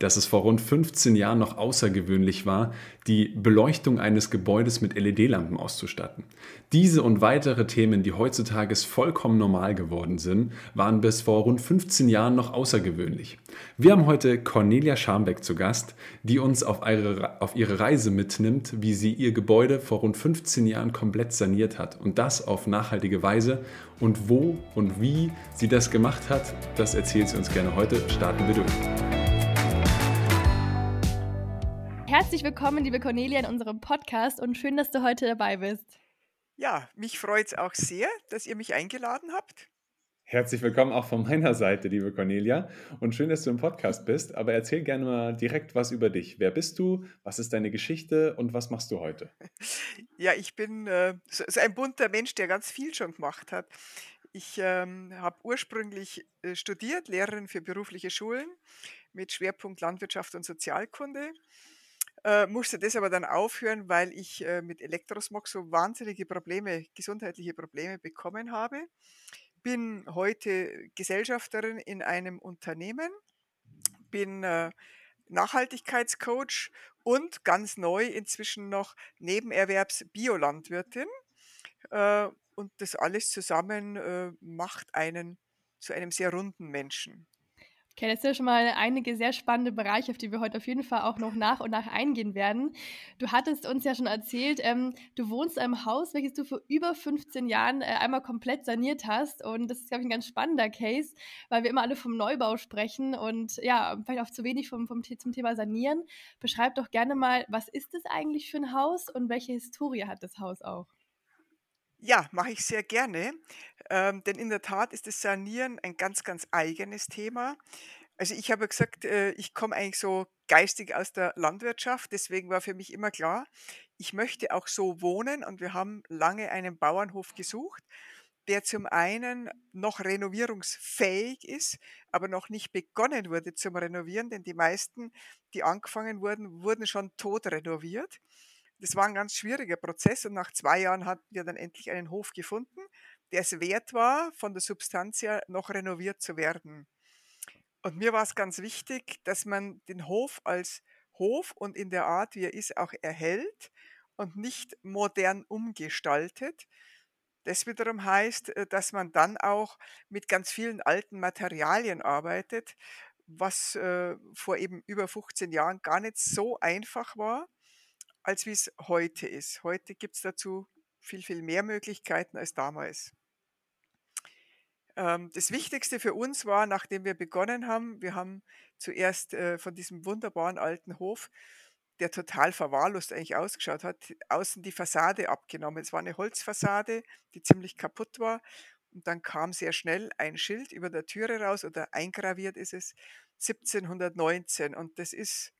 dass es vor rund 15 Jahren noch außergewöhnlich war, die Beleuchtung eines Gebäudes mit LED-Lampen auszustatten? Diese und weitere Themen, die heutzutage vollkommen normal geworden sind, waren bis vor rund 15 Jahren noch außergewöhnlich. Wir haben heute Cornelia Scharmbeck zu Gast, die uns auf ihre, auf ihre Reise mitnimmt, wie sie ihr Gebäude vor rund 15 Jahren komplett saniert hat und das auf nachhaltige Weise. Und wo und wie sie das gemacht hat, das erzählt sie uns gerne heute. Starten wir durch. Herzlich willkommen, liebe Cornelia, in unserem Podcast und schön, dass du heute dabei bist. Ja, mich freut es auch sehr, dass ihr mich eingeladen habt. Herzlich willkommen auch von meiner Seite, liebe Cornelia. Und schön, dass du im Podcast bist. Aber erzähl gerne mal direkt was über dich. Wer bist du? Was ist deine Geschichte und was machst du heute? Ja, ich bin äh, so, so ein bunter Mensch, der ganz viel schon gemacht hat. Ich ähm, habe ursprünglich äh, studiert, Lehrerin für berufliche Schulen mit Schwerpunkt Landwirtschaft und Sozialkunde. Äh, musste das aber dann aufhören, weil ich äh, mit Elektrosmog so wahnsinnige Probleme, gesundheitliche Probleme bekommen habe. Bin heute Gesellschafterin in einem Unternehmen, bin äh, Nachhaltigkeitscoach und ganz neu inzwischen noch Nebenerwerbs-Biolandwirtin. Äh, und das alles zusammen äh, macht einen zu einem sehr runden Menschen. Okay, das sind schon mal einige sehr spannende Bereiche, auf die wir heute auf jeden Fall auch noch nach und nach eingehen werden. Du hattest uns ja schon erzählt, ähm, du wohnst in einem Haus, welches du vor über 15 Jahren äh, einmal komplett saniert hast. Und das ist, glaube ich, ein ganz spannender Case, weil wir immer alle vom Neubau sprechen und ja, vielleicht auch zu wenig vom, vom, zum Thema Sanieren. Beschreib doch gerne mal, was ist es eigentlich für ein Haus und welche Historie hat das Haus auch? Ja, mache ich sehr gerne, ähm, denn in der Tat ist das Sanieren ein ganz, ganz eigenes Thema. Also ich habe gesagt, äh, ich komme eigentlich so geistig aus der Landwirtschaft, deswegen war für mich immer klar, ich möchte auch so wohnen und wir haben lange einen Bauernhof gesucht, der zum einen noch renovierungsfähig ist, aber noch nicht begonnen wurde zum Renovieren, denn die meisten, die angefangen wurden, wurden schon tot renoviert. Das war ein ganz schwieriger Prozess und nach zwei Jahren hatten wir dann endlich einen Hof gefunden, der es wert war, von der Substanz her noch renoviert zu werden. Und mir war es ganz wichtig, dass man den Hof als Hof und in der Art, wie er ist, auch erhält und nicht modern umgestaltet. Das wiederum heißt, äh, dass man dann auch mit ganz vielen alten Materialien arbeitet, was äh, vor eben über 15 Jahren gar nicht so einfach war als wie es heute ist. Heute gibt es dazu viel, viel mehr Möglichkeiten als damals. Ähm, das Wichtigste für uns war, nachdem wir begonnen haben, wir haben zuerst äh, von diesem wunderbaren alten Hof, der total verwahrlost eigentlich ausgeschaut hat, außen die Fassade abgenommen. Es war eine Holzfassade, die ziemlich kaputt war. Und dann kam sehr schnell ein Schild über der Türe raus oder eingraviert ist es 1719. Und das ist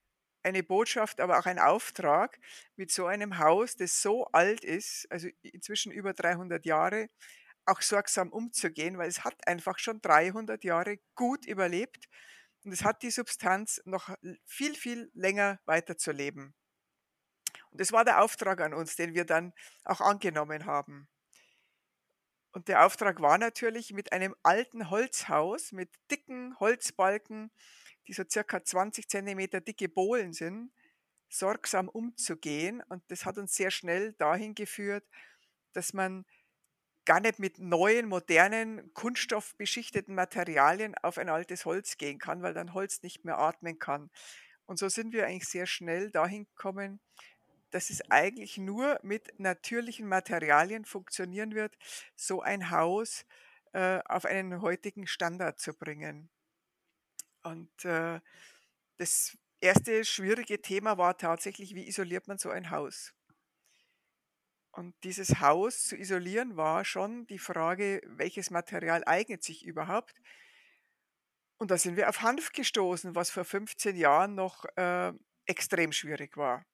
eine Botschaft, aber auch ein Auftrag, mit so einem Haus, das so alt ist, also inzwischen über 300 Jahre, auch sorgsam umzugehen, weil es hat einfach schon 300 Jahre gut überlebt und es hat die Substanz noch viel, viel länger weiterzuleben. Und das war der Auftrag an uns, den wir dann auch angenommen haben. Und der Auftrag war natürlich mit einem alten Holzhaus, mit dicken Holzbalken, die so circa 20 Zentimeter dicke Bohlen sind, sorgsam umzugehen. Und das hat uns sehr schnell dahin geführt, dass man gar nicht mit neuen, modernen, kunststoffbeschichteten Materialien auf ein altes Holz gehen kann, weil dann Holz nicht mehr atmen kann. Und so sind wir eigentlich sehr schnell dahin gekommen, dass es eigentlich nur mit natürlichen Materialien funktionieren wird, so ein Haus äh, auf einen heutigen Standard zu bringen. Und äh, das erste schwierige Thema war tatsächlich, wie isoliert man so ein Haus? Und dieses Haus zu isolieren war schon die Frage, welches Material eignet sich überhaupt? Und da sind wir auf Hanf gestoßen, was vor 15 Jahren noch äh, extrem schwierig war.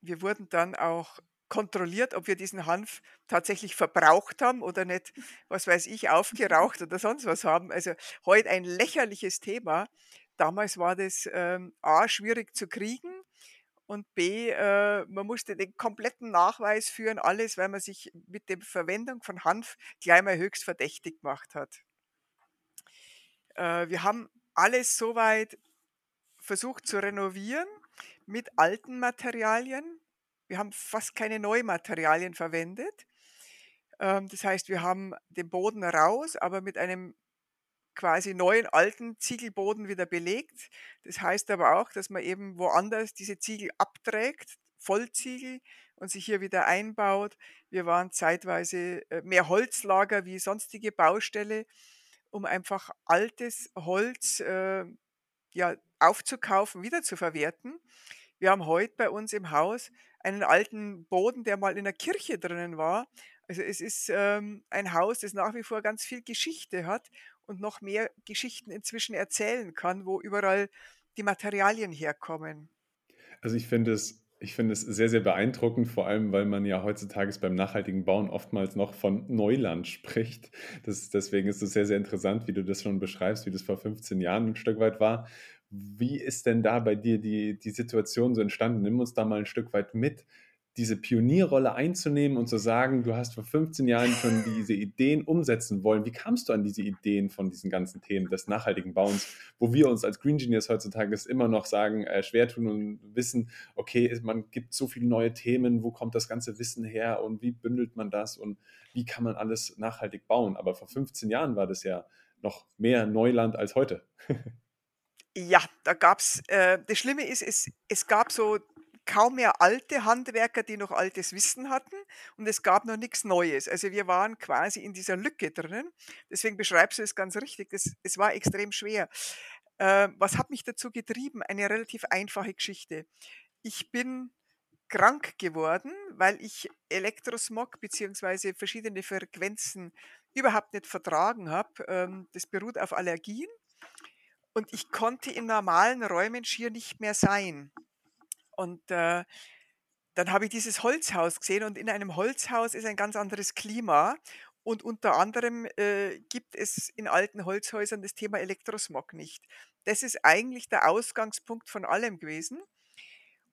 wir wurden dann auch kontrolliert, ob wir diesen Hanf tatsächlich verbraucht haben oder nicht, was weiß ich, aufgeraucht oder sonst was haben. Also heute ein lächerliches Thema. Damals war das ähm, A, schwierig zu kriegen und B, äh, man musste den kompletten Nachweis führen, alles, weil man sich mit der Verwendung von Hanf gleich mal höchst verdächtig gemacht hat. Äh, wir haben alles soweit versucht zu renovieren mit alten Materialien. Wir haben fast keine neuen Materialien verwendet. Ähm, das heißt, wir haben den Boden raus, aber mit einem quasi neuen alten Ziegelboden wieder belegt. Das heißt aber auch, dass man eben woanders diese Ziegel abträgt, Vollziegel und sich hier wieder einbaut. Wir waren zeitweise äh, mehr Holzlager wie sonstige Baustelle, um einfach altes Holz äh, ja, aufzukaufen, wieder zu verwerten. Wir haben heute bei uns im Haus einen alten Boden, der mal in der Kirche drinnen war. Also es ist ähm, ein Haus, das nach wie vor ganz viel Geschichte hat und noch mehr Geschichten inzwischen erzählen kann, wo überall die Materialien herkommen. Also ich finde es ich es sehr, sehr beeindruckend, vor allem, weil man ja heutzutage beim nachhaltigen Bauen oftmals noch von Neuland spricht. Das, deswegen ist es sehr, sehr interessant, wie du das schon beschreibst, wie das vor 15 Jahren ein Stück weit war. Wie ist denn da bei dir die, die Situation so entstanden? Nimm uns da mal ein Stück weit mit diese Pionierrolle einzunehmen und zu sagen, du hast vor 15 Jahren schon diese Ideen umsetzen wollen. Wie kamst du an diese Ideen von diesen ganzen Themen des nachhaltigen Bauens, wo wir uns als Green Engineers heutzutage immer noch sagen, äh, schwer tun und wissen, okay, man gibt so viele neue Themen, wo kommt das ganze Wissen her und wie bündelt man das und wie kann man alles nachhaltig bauen? Aber vor 15 Jahren war das ja noch mehr Neuland als heute. Ja, da gab es, äh, das Schlimme ist, es, es gab so kaum mehr alte Handwerker, die noch altes Wissen hatten und es gab noch nichts Neues. Also wir waren quasi in dieser Lücke drinnen. Deswegen beschreibst du es ganz richtig. Das, es war extrem schwer. Äh, was hat mich dazu getrieben? Eine relativ einfache Geschichte. Ich bin krank geworden, weil ich Elektrosmog bzw. verschiedene Frequenzen überhaupt nicht vertragen habe. Ähm, das beruht auf Allergien. Und ich konnte in normalen Räumen schier nicht mehr sein. Und äh, dann habe ich dieses Holzhaus gesehen und in einem Holzhaus ist ein ganz anderes Klima. Und unter anderem äh, gibt es in alten Holzhäusern das Thema Elektrosmog nicht. Das ist eigentlich der Ausgangspunkt von allem gewesen.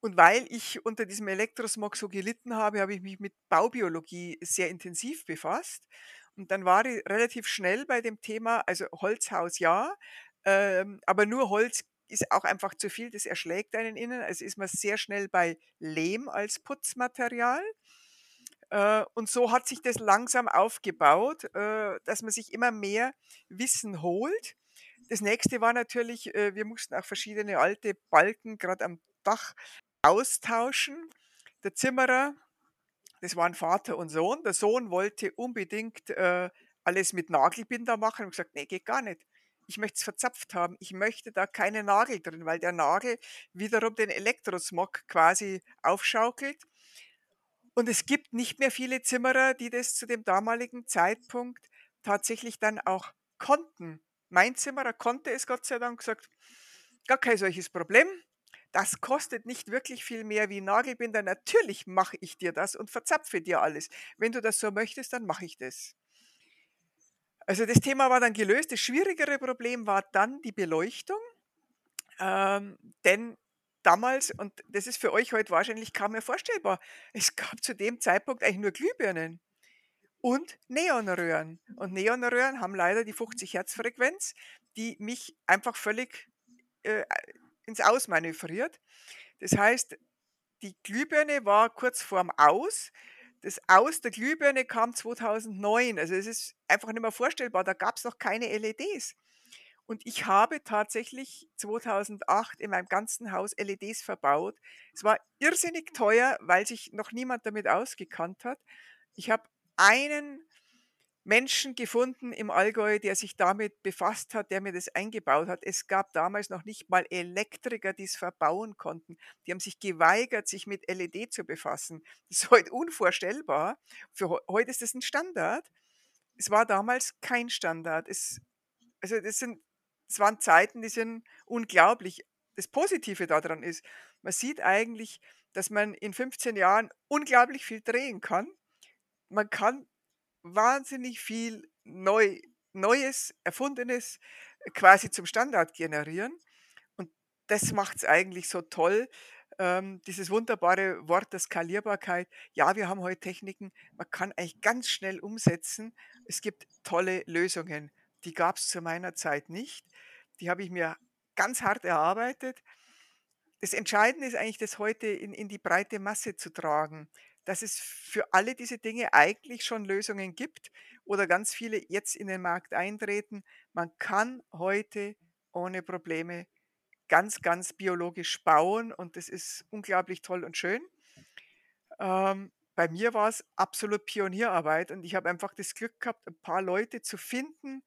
Und weil ich unter diesem Elektrosmog so gelitten habe, habe ich mich mit Baubiologie sehr intensiv befasst. Und dann war ich relativ schnell bei dem Thema, also Holzhaus ja, ähm, aber nur Holz ist auch einfach zu viel, das erschlägt einen innen. Also ist man sehr schnell bei Lehm als Putzmaterial. Äh, und so hat sich das langsam aufgebaut, äh, dass man sich immer mehr Wissen holt. Das nächste war natürlich, äh, wir mussten auch verschiedene alte Balken gerade am Dach austauschen. Der Zimmerer, das waren Vater und Sohn. Der Sohn wollte unbedingt alles mit Nagelbinder machen und gesagt, nee, geht gar nicht ich möchte es verzapft haben. Ich möchte da keine Nagel drin, weil der Nagel wiederum den Elektrosmog quasi aufschaukelt. Und es gibt nicht mehr viele Zimmerer, die das zu dem damaligen Zeitpunkt tatsächlich dann auch konnten. Mein Zimmerer konnte es Gott sei Dank gesagt, gar kein solches Problem. Das kostet nicht wirklich viel mehr wie Nagelbinder. Natürlich mache ich dir das und verzapfe dir alles. Wenn du das so möchtest, dann mache ich das. Also das Thema war dann gelöst. Das schwierigere Problem war dann die Beleuchtung. Ähm, denn damals, und das ist für euch heute wahrscheinlich kaum mehr vorstellbar, es gab zu dem Zeitpunkt eigentlich nur Glühbirnen und Neonröhren. Und Neonröhren haben leider die 50 Hertz Frequenz, die mich einfach völlig äh, ins Aus manövriert. Das heißt, die Glühbirne war kurz vorm Aus das Aus der Glühbirne kam 2009. Also es ist einfach nicht mehr vorstellbar. Da gab es noch keine LEDs. Und ich habe tatsächlich 2008 in meinem ganzen Haus LEDs verbaut. Es war irrsinnig teuer, weil sich noch niemand damit ausgekannt hat. Ich habe einen Menschen gefunden im Allgäu, der sich damit befasst hat, der mir das eingebaut hat. Es gab damals noch nicht mal Elektriker, die es verbauen konnten. Die haben sich geweigert, sich mit LED zu befassen. Das ist heute unvorstellbar. Für heute ist das ein Standard. Es war damals kein Standard. Es, also das sind, es waren Zeiten, die sind unglaublich. Das Positive daran ist, man sieht eigentlich, dass man in 15 Jahren unglaublich viel drehen kann. Man kann wahnsinnig viel neu, Neues, Erfundenes quasi zum Standard generieren. Und das macht es eigentlich so toll, ähm, dieses wunderbare Wort der Skalierbarkeit. Ja, wir haben heute Techniken, man kann eigentlich ganz schnell umsetzen. Es gibt tolle Lösungen. Die gab es zu meiner Zeit nicht. Die habe ich mir ganz hart erarbeitet. Das Entscheidende ist eigentlich, das heute in, in die breite Masse zu tragen, dass es für alle diese Dinge eigentlich schon Lösungen gibt oder ganz viele jetzt in den Markt eintreten. Man kann heute ohne Probleme ganz, ganz biologisch bauen und das ist unglaublich toll und schön. Ähm, bei mir war es absolut Pionierarbeit und ich habe einfach das Glück gehabt, ein paar Leute zu finden,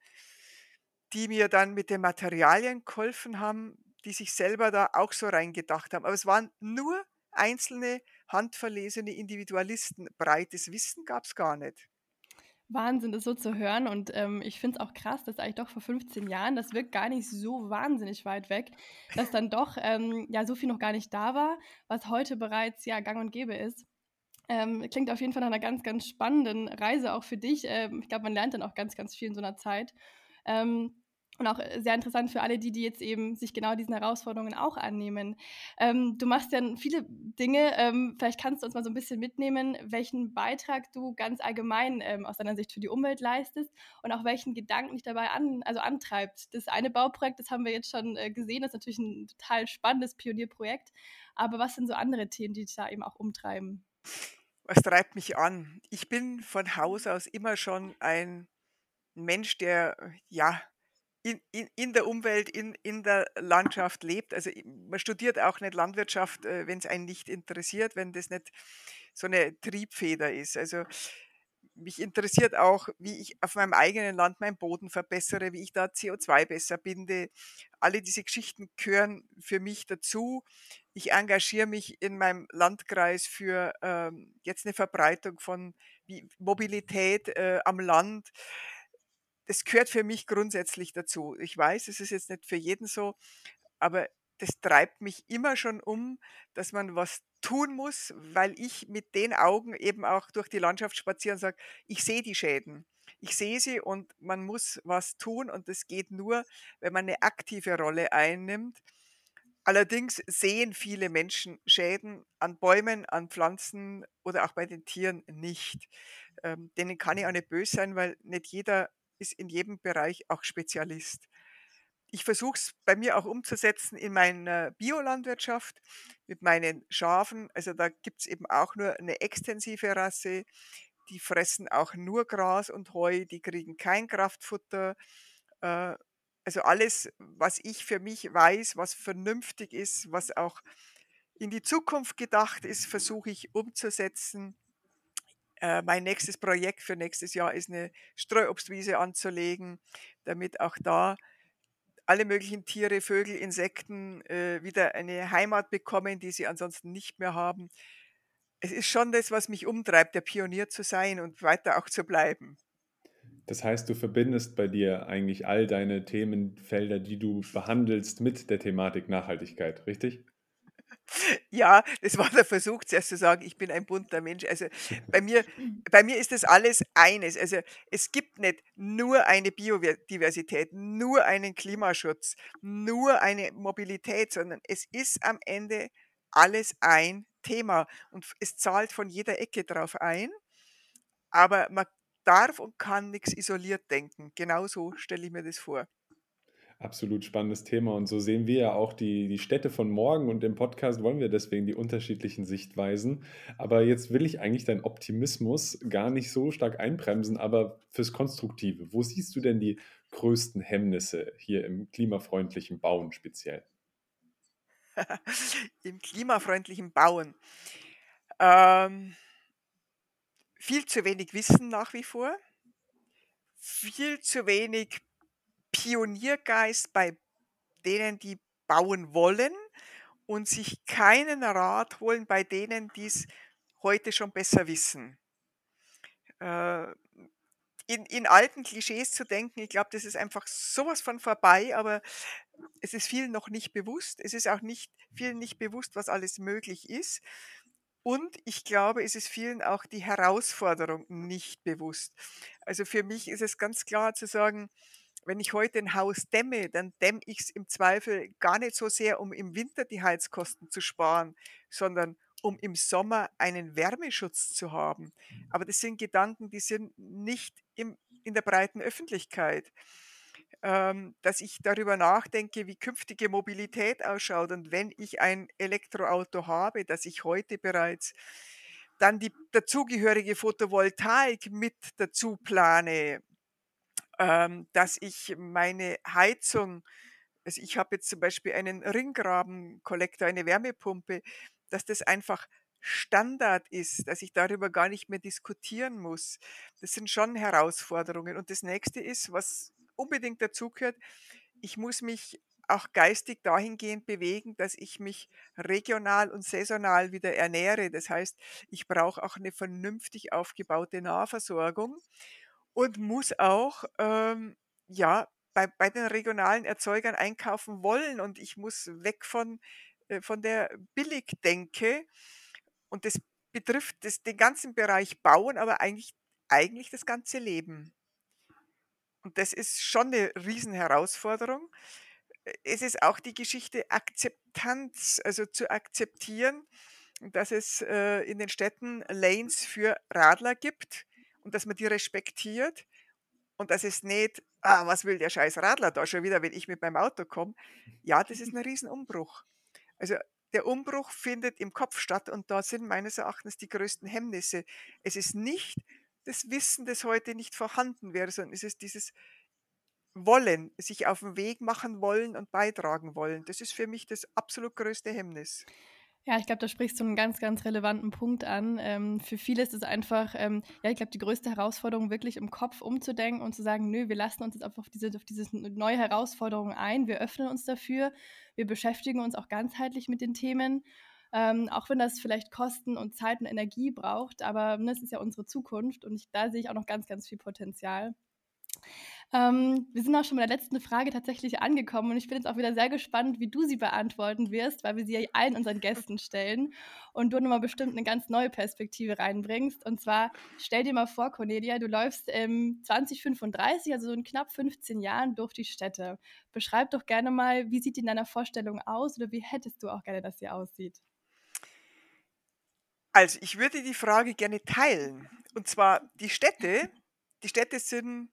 die mir dann mit den Materialien geholfen haben, die sich selber da auch so reingedacht haben. Aber es waren nur einzelne handverlesene Individualisten. Breites Wissen gab es gar nicht. Wahnsinn, das so zu hören. Und ähm, ich finde es auch krass, dass eigentlich doch vor 15 Jahren, das wirkt gar nicht so wahnsinnig weit weg, dass dann doch ähm, ja so viel noch gar nicht da war, was heute bereits ja gang und gäbe ist. Ähm, klingt auf jeden Fall nach einer ganz, ganz spannenden Reise auch für dich. Ähm, ich glaube, man lernt dann auch ganz, ganz viel in so einer Zeit. Ähm, und auch äh, sehr interessant für alle, die, die jetzt eben sich genau diesen Herausforderungen auch annehmen. Ähm, du machst ja viele Dinge. Ähm, vielleicht kannst du uns mal so ein bisschen mitnehmen, welchen Beitrag du ganz allgemein ähm, aus deiner Sicht für die Umwelt leistest und auch welchen Gedanken dich dabei an, also antreibt. Das eine Bauprojekt, das haben wir jetzt schon äh, gesehen, das ist natürlich ein total spannendes Pionierprojekt. Aber was sind so andere Themen, die dich da eben auch umtreiben? Was treibt mich an? Ich bin von Haus aus immer schon ein Mensch, der ja in, in, in der Umwelt, in, in der Landschaft lebt. Also man studiert auch nicht Landwirtschaft, äh, wenn es einen nicht interessiert, wenn das nicht so eine Triebfeder ist. Also mich interessiert auch, wie ich auf meinem eigenen Land meinen Boden verbessere, wie ich da CO2 besser binde. Alle diese Geschichten gehören für mich dazu. Ich engagiere mich in meinem Landkreis für ähm, jetzt eine Verbreitung von Mobilität äh, am Land das gehört für mich grundsätzlich dazu. Ich weiß, es ist jetzt nicht für jeden so, aber das treibt mich immer schon um, dass man was tun muss, weil ich mit den Augen eben auch durch die Landschaft spazieren sage, ich sehe die Schäden. Ich sehe sie und man muss was tun und das geht nur, wenn man eine aktive Rolle einnimmt. Allerdings sehen viele Menschen Schäden an Bäumen, an Pflanzen oder auch bei den Tieren nicht. Ähm, denen kann ich auch nicht böse sein, weil nicht jeder ist in jedem Bereich auch Spezialist. Ich versuche es bei mir auch umzusetzen in meiner Biolandwirtschaft mit meinen Schafen. Also da gibt es eben auch nur eine extensive Rasse. Die fressen auch nur Gras und Heu, die kriegen kein Kraftfutter. Äh, also alles, was ich für mich weiß, was vernünftig ist, was auch in die Zukunft gedacht ist, versuche ich umzusetzen. Äh, mein nächstes Projekt für nächstes Jahr ist eine Streuobstwiese anzulegen, damit auch da alle möglichen Tiere, Vögel, Insekten äh, wieder eine Heimat bekommen, die sie ansonsten nicht mehr haben. Es ist schon das, was mich umtreibt, der Pionier zu sein und weiter auch zu bleiben. Das heißt, du verbindest bei dir eigentlich all deine Themenfelder, die du behandelst, mit der Thematik Nachhaltigkeit, richtig? Ja, das war der Versuch, zuerst zu sagen, ich bin ein bunter Mensch. Also bei mir, bei mir ist das alles eines. Also es gibt nicht nur eine Biodiversität, nur einen Klimaschutz, nur eine Mobilität, sondern es ist am Ende alles ein Thema und es zahlt von jeder Ecke drauf ein. Aber man darf und kann nichts isoliert denken. Genauso stelle ich mir das vor. Absolut spannendes Thema und so sehen wir ja auch die, die Städte von morgen und im Podcast wollen wir deswegen die unterschiedlichen Sichtweisen. Aber jetzt will ich eigentlich deinen Optimismus gar nicht so stark einbremsen, aber fürs Konstruktive. Wo siehst du denn die größten Hemmnisse hier im klimafreundlichen Bauen speziell? Im klimafreundlichen Bauen. Ähm, viel zu wenig Wissen nach wie vor, viel zu wenig Pioniergeist bei denen, die bauen wollen und sich keinen Rat holen bei denen, die es heute schon besser wissen. Äh, in, in alten Klischees zu denken, ich glaube, das ist einfach sowas von vorbei, aber es ist vielen noch nicht bewusst. Es ist auch nicht vielen nicht bewusst, was alles möglich ist. Und ich glaube, es ist vielen auch die Herausforderung nicht bewusst. Also für mich ist es ganz klar zu sagen, wenn ich heute ein Haus dämme, dann dämme ich es im Zweifel gar nicht so sehr, um im Winter die Heizkosten zu sparen, sondern um im Sommer einen Wärmeschutz zu haben. Aber das sind Gedanken, die sind nicht im, in der breiten Öffentlichkeit. Ähm, dass ich darüber nachdenke, wie künftige Mobilität ausschaut und wenn ich ein Elektroauto habe, dass ich heute bereits dann die dazugehörige Photovoltaik mit dazu plane, ähm, dass ich meine Heizung also ich habe jetzt zum Beispiel einen Ringgrabenkollektor, eine Wärmepumpe, dass das einfach Standard ist, dass ich darüber gar nicht mehr diskutieren muss. Das sind schon Herausforderungen. Und das nächste ist, was unbedingt dazugehört, ich muss mich auch geistig dahingehend bewegen, dass ich mich regional und saisonal wieder ernähre. Das heißt, ich brauche auch eine vernünftig aufgebaute Nahversorgung und muss auch, ähm, ja, bei, bei den regionalen Erzeugern einkaufen wollen und ich muss weg von, äh, von der Billigdenke und das betrifft das, den ganzen Bereich Bauen, aber eigentlich, eigentlich das ganze Leben. Und das ist schon eine Riesenherausforderung. Es ist auch die Geschichte Akzeptanz, also zu akzeptieren, dass es äh, in den Städten Lanes für Radler gibt und dass man die respektiert und dass es nicht, ah, was will der scheiß Radler da schon wieder, wenn ich mit meinem Auto komme. Ja, das ist ein Riesenumbruch. Also der Umbruch findet im Kopf statt und da sind meines Erachtens die größten Hemmnisse. Es ist nicht das Wissen, das heute nicht vorhanden wäre, sondern es ist dieses Wollen, sich auf den Weg machen wollen und beitragen wollen. Das ist für mich das absolut größte Hemmnis. Ja, ich glaube, da sprichst du einen ganz, ganz relevanten Punkt an. Ähm, für viele ist es einfach, ähm, ja, ich glaube, die größte Herausforderung, wirklich im Kopf umzudenken und zu sagen, nö, wir lassen uns jetzt einfach auf diese, auf diese neue Herausforderung ein, wir öffnen uns dafür, wir beschäftigen uns auch ganzheitlich mit den Themen. Ähm, auch wenn das vielleicht Kosten und Zeit und Energie braucht, aber ne, ist ja unsere Zukunft und ich, da sehe ich auch noch ganz, ganz viel Potenzial. Ähm, wir sind auch schon bei der letzten Frage tatsächlich angekommen und ich bin jetzt auch wieder sehr gespannt, wie du sie beantworten wirst, weil wir sie ja allen unseren Gästen stellen und du nochmal bestimmt eine ganz neue Perspektive reinbringst. Und zwar, stell dir mal vor, Cornelia, du läufst im 2035, also so in knapp 15 Jahren, durch die Städte. Beschreib doch gerne mal, wie sieht die in deiner Vorstellung aus oder wie hättest du auch gerne, dass sie aussieht? Also, ich würde die Frage gerne teilen. Und zwar, die Städte, die Städte sind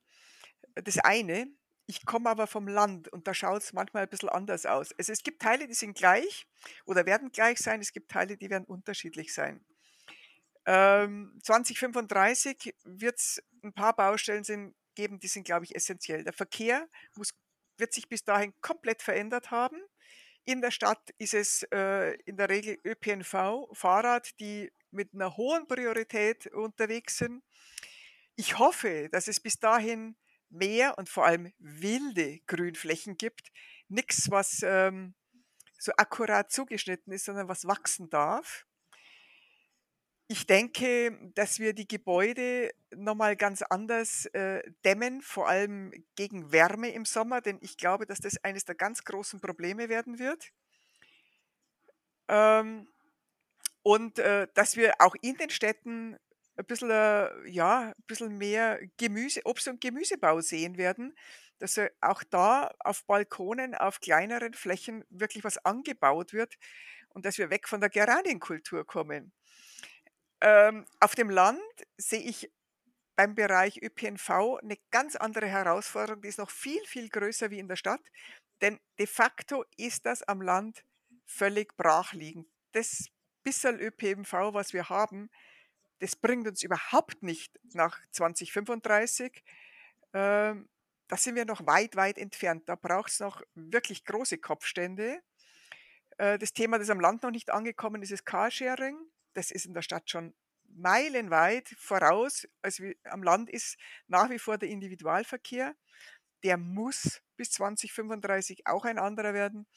das eine. Ich komme aber vom Land und da schaut es manchmal ein bisschen anders aus. Also es gibt Teile, die sind gleich oder werden gleich sein. Es gibt Teile, die werden unterschiedlich sein. Ähm, 2035 wird es ein paar Baustellen sind, geben, die sind, glaube ich, essentiell. Der Verkehr muss, wird sich bis dahin komplett verändert haben. In der Stadt ist es äh, in der Regel ÖPNV, Fahrrad, die mit einer hohen Priorität unterwegs sind. Ich hoffe, dass es bis dahin mehr und vor allem wilde Grünflächen gibt. Nichts, was ähm, so akkurat zugeschnitten ist, sondern was wachsen darf. Ich denke, dass wir die Gebäude nochmal ganz anders äh, dämmen, vor allem gegen Wärme im Sommer, denn ich glaube, dass das eines der ganz großen Probleme werden wird. Ähm, und äh, dass wir auch in den Städten ein bisschen, äh, ja, ein bisschen mehr Gemüse, Obst- und Gemüsebau sehen werden, dass äh, auch da auf Balkonen, auf kleineren Flächen wirklich was angebaut wird und dass wir weg von der Geranienkultur kommen. Ähm, auf dem Land sehe ich beim Bereich ÖPNV eine ganz andere Herausforderung, die ist noch viel, viel größer wie in der Stadt, denn de facto ist das am Land völlig brachliegend. Das bisschen ÖPNV, was wir haben, das bringt uns überhaupt nicht nach 2035. Ähm, da sind wir noch weit, weit entfernt. Da braucht es noch wirklich große Kopfstände. Äh, das Thema, das am Land noch nicht angekommen ist, ist Carsharing. Das ist in der Stadt schon meilenweit voraus. Also am Land ist nach wie vor der Individualverkehr. Der muss bis 2035 auch ein anderer werden.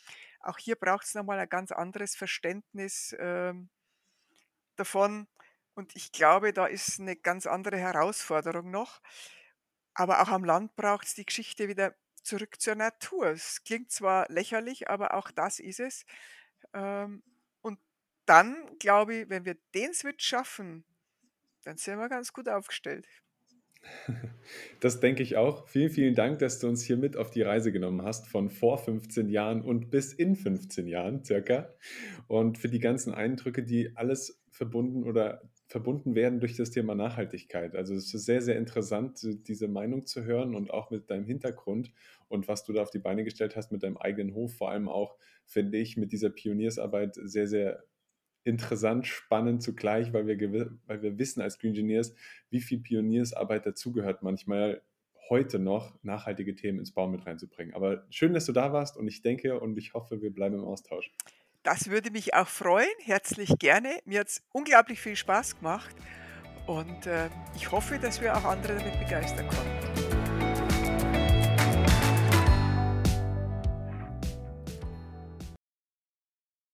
Auch hier braucht es nochmal ein ganz anderes Verständnis ähm, davon, und ich glaube, da ist eine ganz andere Herausforderung noch. Aber auch am Land braucht es die Geschichte wieder zurück zur Natur. Es klingt zwar lächerlich, aber auch das ist es. Ähm, und dann glaube ich, wenn wir den Switch schaffen, dann sind wir ganz gut aufgestellt. Das denke ich auch. Vielen, vielen Dank, dass du uns hier mit auf die Reise genommen hast, von vor 15 Jahren und bis in 15 Jahren circa. Und für die ganzen Eindrücke, die alles verbunden oder verbunden werden durch das Thema Nachhaltigkeit. Also es ist sehr, sehr interessant, diese Meinung zu hören und auch mit deinem Hintergrund und was du da auf die Beine gestellt hast mit deinem eigenen Hof, vor allem auch, finde ich, mit dieser Pioniersarbeit sehr, sehr interessant, spannend zugleich, weil wir, weil wir wissen als Green Engineers, wie viel Pioniersarbeit dazugehört, manchmal heute noch nachhaltige Themen ins Baum mit reinzubringen. Aber schön, dass du da warst und ich denke und ich hoffe, wir bleiben im Austausch. Das würde mich auch freuen, herzlich gerne. Mir hat es unglaublich viel Spaß gemacht und äh, ich hoffe, dass wir auch andere damit begeistern können.